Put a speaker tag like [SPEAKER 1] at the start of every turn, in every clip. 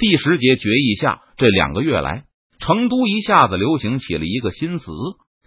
[SPEAKER 1] 第十节决议下，这两个月来，成都一下子流行起了一个新词，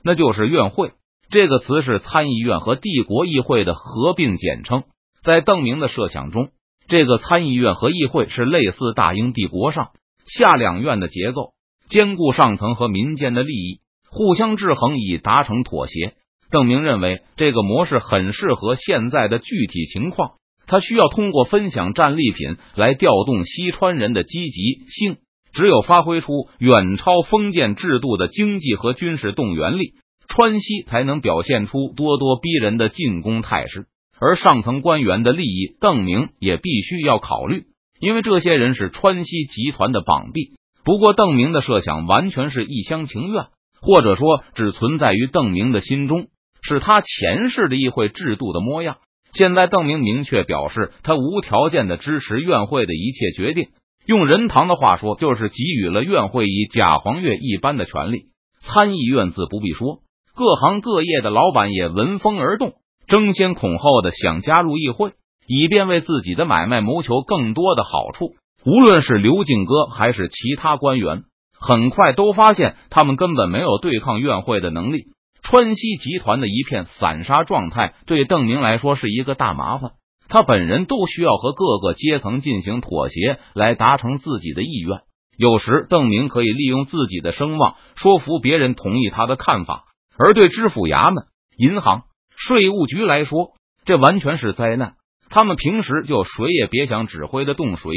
[SPEAKER 1] 那就是院会。这个词是参议院和帝国议会的合并简称。在邓明的设想中，这个参议院和议会是类似大英帝国上下两院的结构，兼顾上层和民间的利益，互相制衡以达成妥协。邓明认为这个模式很适合现在的具体情况。他需要通过分享战利品来调动西川人的积极性，只有发挥出远超封建制度的经济和军事动员力，川西才能表现出咄咄逼人的进攻态势。而上层官员的利益，邓明也必须要考虑，因为这些人是川西集团的绑臂。不过，邓明的设想完全是一厢情愿，或者说只存在于邓明的心中，是他前世的议会制度的模样。现在，邓明明确表示，他无条件的支持院会的一切决定。用任堂的话说，就是给予了院会以假黄月一般的权利。参议院自不必说，各行各业的老板也闻风而动，争先恐后的想加入议会，以便为自己的买卖谋求更多的好处。无论是刘敬哥还是其他官员，很快都发现他们根本没有对抗院会的能力。川西集团的一片散沙状态，对邓明来说是一个大麻烦。他本人都需要和各个阶层进行妥协，来达成自己的意愿。有时，邓明可以利用自己的声望说服别人同意他的看法。而对知府衙门、银行、税务局来说，这完全是灾难。他们平时就谁也别想指挥的动谁，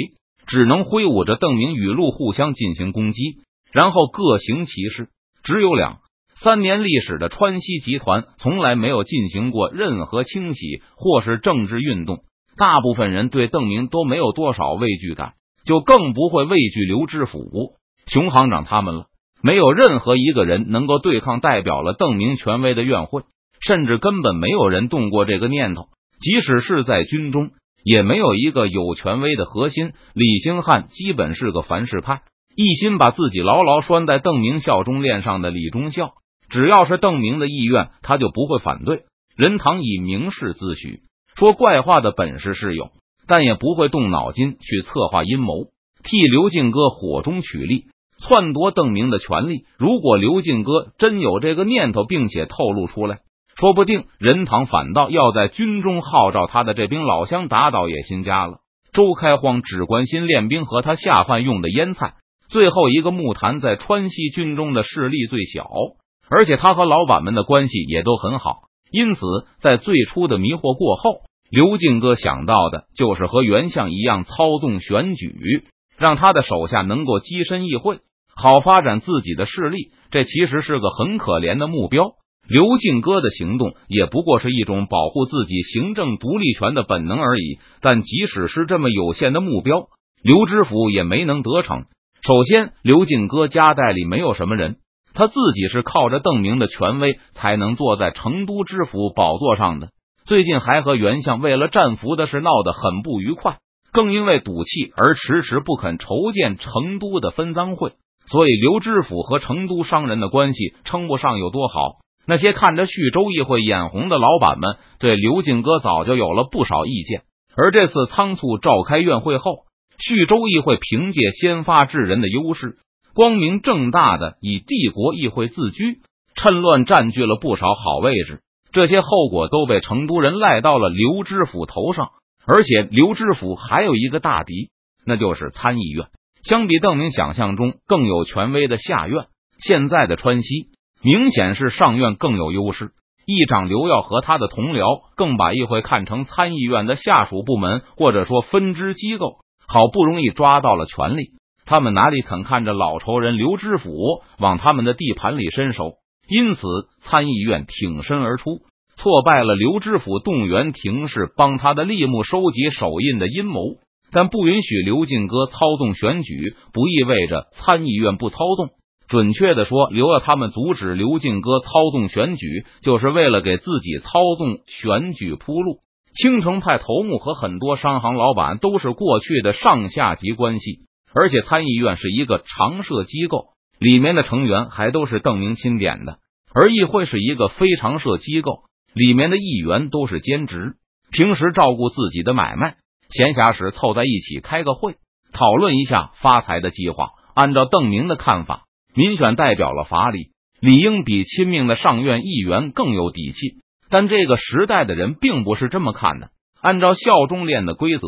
[SPEAKER 1] 只能挥舞着邓明语录互相进行攻击，然后各行其事。只有两。三年历史的川西集团从来没有进行过任何清洗或是政治运动，大部分人对邓明都没有多少畏惧感，就更不会畏惧刘知府、熊行长他们了。没有任何一个人能够对抗代表了邓明权威的院会，甚至根本没有人动过这个念头。即使是在军中，也没有一个有权威的核心。李兴汉基本是个凡事派，一心把自己牢牢拴在邓明效忠链上的李忠孝。只要是邓明的意愿，他就不会反对。任堂以明示自诩，说怪话的本事是有，但也不会动脑筋去策划阴谋，替刘敬哥火中取栗，篡夺邓明的权利。如果刘敬哥真有这个念头，并且透露出来，说不定任堂反倒要在军中号召他的这兵老乡打倒野心家了。周开荒只关心练兵和他下饭用的腌菜，最后一个木坛在川西军中的势力最小。而且他和老板们的关系也都很好，因此在最初的迷惑过后，刘敬哥想到的就是和袁相一样操纵选举，让他的手下能够跻身议会，好发展自己的势力。这其实是个很可怜的目标。刘敬哥的行动也不过是一种保护自己行政独立权的本能而已。但即使是这么有限的目标，刘知府也没能得逞。首先，刘敬哥家代里没有什么人。他自己是靠着邓明的权威才能坐在成都知府宝座上的。最近还和袁相为了战俘的事闹得很不愉快，更因为赌气而迟迟不肯筹建成都的分赃会。所以刘知府和成都商人的关系称不上有多好。那些看着徐州议会眼红的老板们，对刘敬哥早就有了不少意见。而这次仓促召开院会后，徐州议会凭借先发制人的优势。光明正大的以帝国议会自居，趁乱占据了不少好位置。这些后果都被成都人赖到了刘知府头上。而且刘知府还有一个大敌，那就是参议院。相比邓明想象中更有权威的下院，现在的川西明显是上院更有优势。议长刘耀和他的同僚更把议会看成参议院的下属部门，或者说分支机构。好不容易抓到了权力。他们哪里肯看着老仇人刘知府往他们的地盘里伸手？因此，参议院挺身而出，挫败了刘知府动员廷士帮他的立木收集手印的阴谋。但不允许刘进哥操纵选举，不意味着参议院不操纵。准确的说，留了他们阻止刘进哥操纵选举，就是为了给自己操纵选举铺路。青城派头目和很多商行老板都是过去的上下级关系。而且参议院是一个常设机构，里面的成员还都是邓明钦点的；而议会是一个非常设机构，里面的议员都是兼职，平时照顾自己的买卖，闲暇时凑在一起开个会，讨论一下发财的计划。按照邓明的看法，民选代表了法理，理应比亲命的上院议员更有底气。但这个时代的人并不是这么看的。按照效忠链的规则，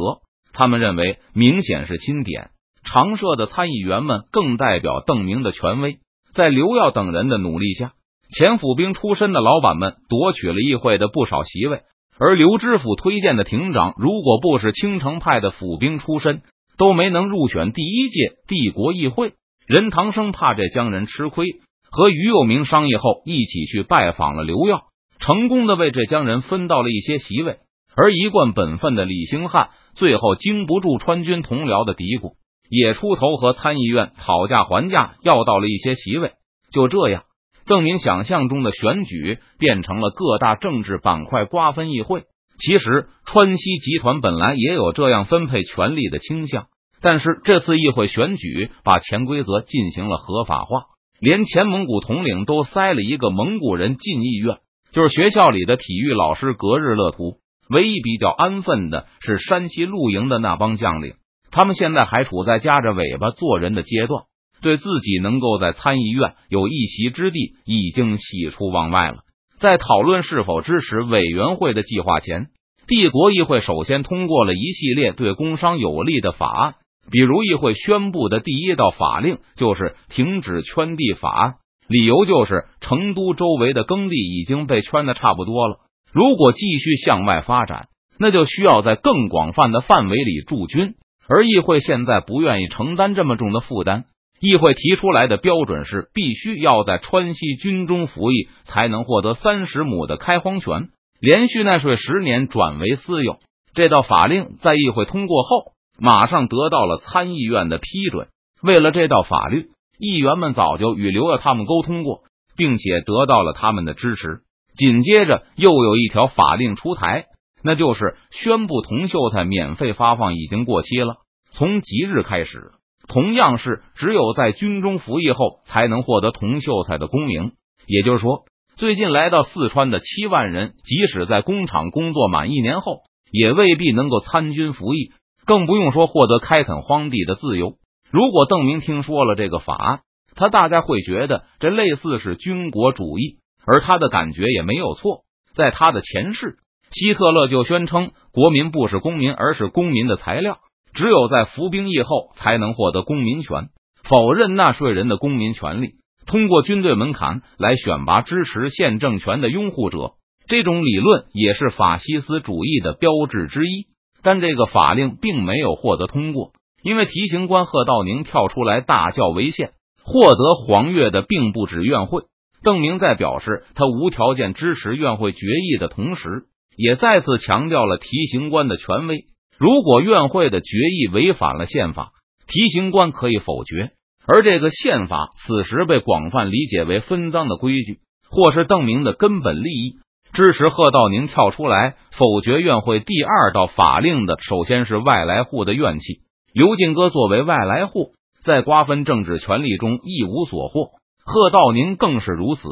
[SPEAKER 1] 他们认为明显是钦点。常设的参议员们更代表邓明的权威。在刘耀等人的努力下，前府兵出身的老板们夺取了议会的不少席位。而刘知府推荐的庭长，如果不是青城派的府兵出身，都没能入选第一届帝国议会。任堂生怕这江人吃亏，和于右明商议后，一起去拜访了刘耀，成功的为这江人分到了一些席位。而一贯本分的李兴汉，最后经不住川军同僚的嘀咕，也出头和参议院讨价还价，要到了一些席位。就这样，邓明想象中的选举变成了各大政治板块瓜分议会。其实，川西集团本来也有这样分配权力的倾向，但是这次议会选举把潜规则进行了合法化，连前蒙古统领都塞了一个蒙古人进议院，就是学校里的体育老师格日乐图。唯一比较安分的是山西露营的那帮将领，他们现在还处在夹着尾巴做人的阶段，对自己能够在参议院有一席之地已经喜出望外了。在讨论是否支持委员会的计划前，帝国议会首先通过了一系列对工商有利的法案，比如议会宣布的第一道法令就是停止圈地法案，理由就是成都周围的耕地已经被圈的差不多了。如果继续向外发展，那就需要在更广泛的范围里驻军，而议会现在不愿意承担这么重的负担。议会提出来的标准是，必须要在川西军中服役，才能获得三十亩的开荒权，连续纳税十年转为私有。这道法令在议会通过后，马上得到了参议院的批准。为了这道法律，议员们早就与刘耀他们沟通过，并且得到了他们的支持。紧接着又有一条法令出台，那就是宣布铜秀才免费发放已经过期了。从即日开始，同样是只有在军中服役后才能获得铜秀才的功名。也就是说，最近来到四川的七万人，即使在工厂工作满一年后，也未必能够参军服役，更不用说获得开垦荒地的自由。如果邓明听说了这个法案，他大概会觉得这类似是军国主义。而他的感觉也没有错，在他的前世，希特勒就宣称国民不是公民，而是公民的材料，只有在服兵役后才能获得公民权，否认纳税人的公民权利，通过军队门槛来选拔支持现政权的拥护者。这种理论也是法西斯主义的标志之一。但这个法令并没有获得通过，因为提刑官贺道宁跳出来大叫违宪。获得黄月的并不止院会。邓明在表示他无条件支持院会决议的同时，也再次强调了提刑官的权威。如果院会的决议违反了宪法，提刑官可以否决。而这个宪法此时被广泛理解为分赃的规矩，或是邓明的根本利益。支持贺道宁跳出来否决院会第二道法令的，首先是外来户的怨气。刘进哥作为外来户，在瓜分政治权力中一无所获。贺道宁更是如此，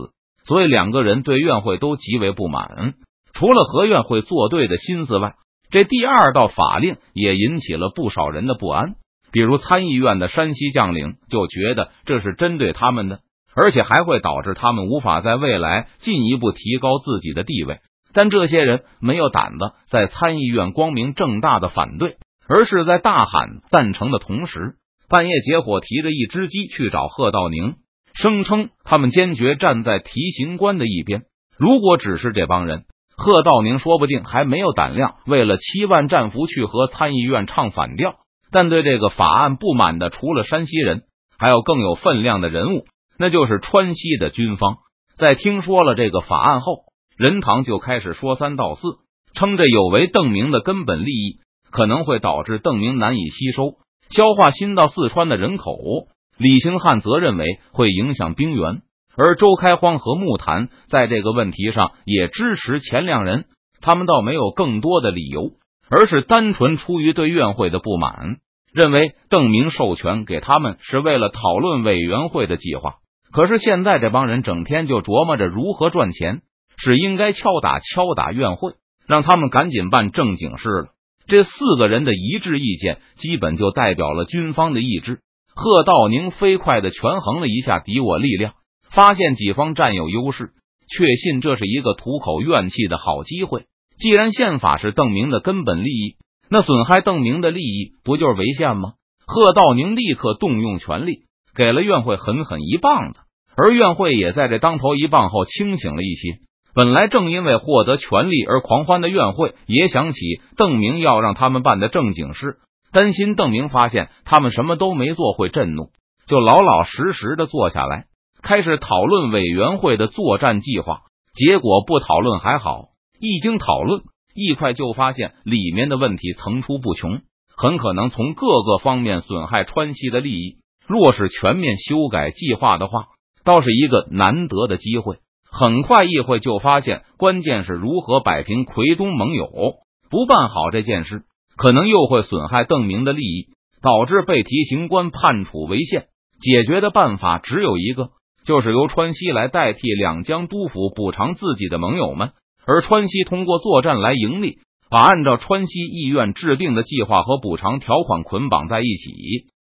[SPEAKER 1] 所以两个人对院会都极为不满。除了和院会作对的心思外，这第二道法令也引起了不少人的不安。比如参议院的山西将领就觉得这是针对他们的，而且还会导致他们无法在未来进一步提高自己的地位。但这些人没有胆子在参议院光明正大的反对，而是在大喊赞成的同时，半夜结伙提着一只鸡去找贺道宁。声称他们坚决站在提刑官的一边。如果只是这帮人，贺道宁说不定还没有胆量为了七万战俘去和参议院唱反调。但对这个法案不满的，除了山西人，还有更有分量的人物，那就是川西的军方。在听说了这个法案后，任堂就开始说三道四，称这有违邓明的根本利益，可能会导致邓明难以吸收消化新到四川的人口。李兴汉则认为会影响兵源，而周开荒和木坛在这个问题上也支持前两人。他们倒没有更多的理由，而是单纯出于对院会的不满，认为邓明授权给他们是为了讨论委员会的计划。可是现在这帮人整天就琢磨着如何赚钱，是应该敲打敲打院会，让他们赶紧办正经事了。这四个人的一致意见，基本就代表了军方的意志。贺道宁飞快的权衡了一下敌我力量，发现己方占有优势，确信这是一个吐口怨气的好机会。既然宪法是邓明的根本利益，那损害邓明的利益不就是违宪吗？贺道宁立刻动用权力，给了院会狠狠一棒子，而院会也在这当头一棒后清醒了一些。本来正因为获得权力而狂欢的院会，也想起邓明要让他们办的正经事。担心邓明发现他们什么都没做会震怒，就老老实实的坐下来，开始讨论委员会的作战计划。结果不讨论还好，一经讨论，一快就发现里面的问题层出不穷，很可能从各个方面损害川西的利益。若是全面修改计划的话，倒是一个难得的机会。很快，议会就发现，关键是如何摆平奎东盟友，不办好这件事。可能又会损害邓明的利益，导致被提刑官判处违宪。解决的办法只有一个，就是由川西来代替两江督府补偿自己的盟友们，而川西通过作战来盈利，把按照川西意愿制定的计划和补偿条款捆绑在一起。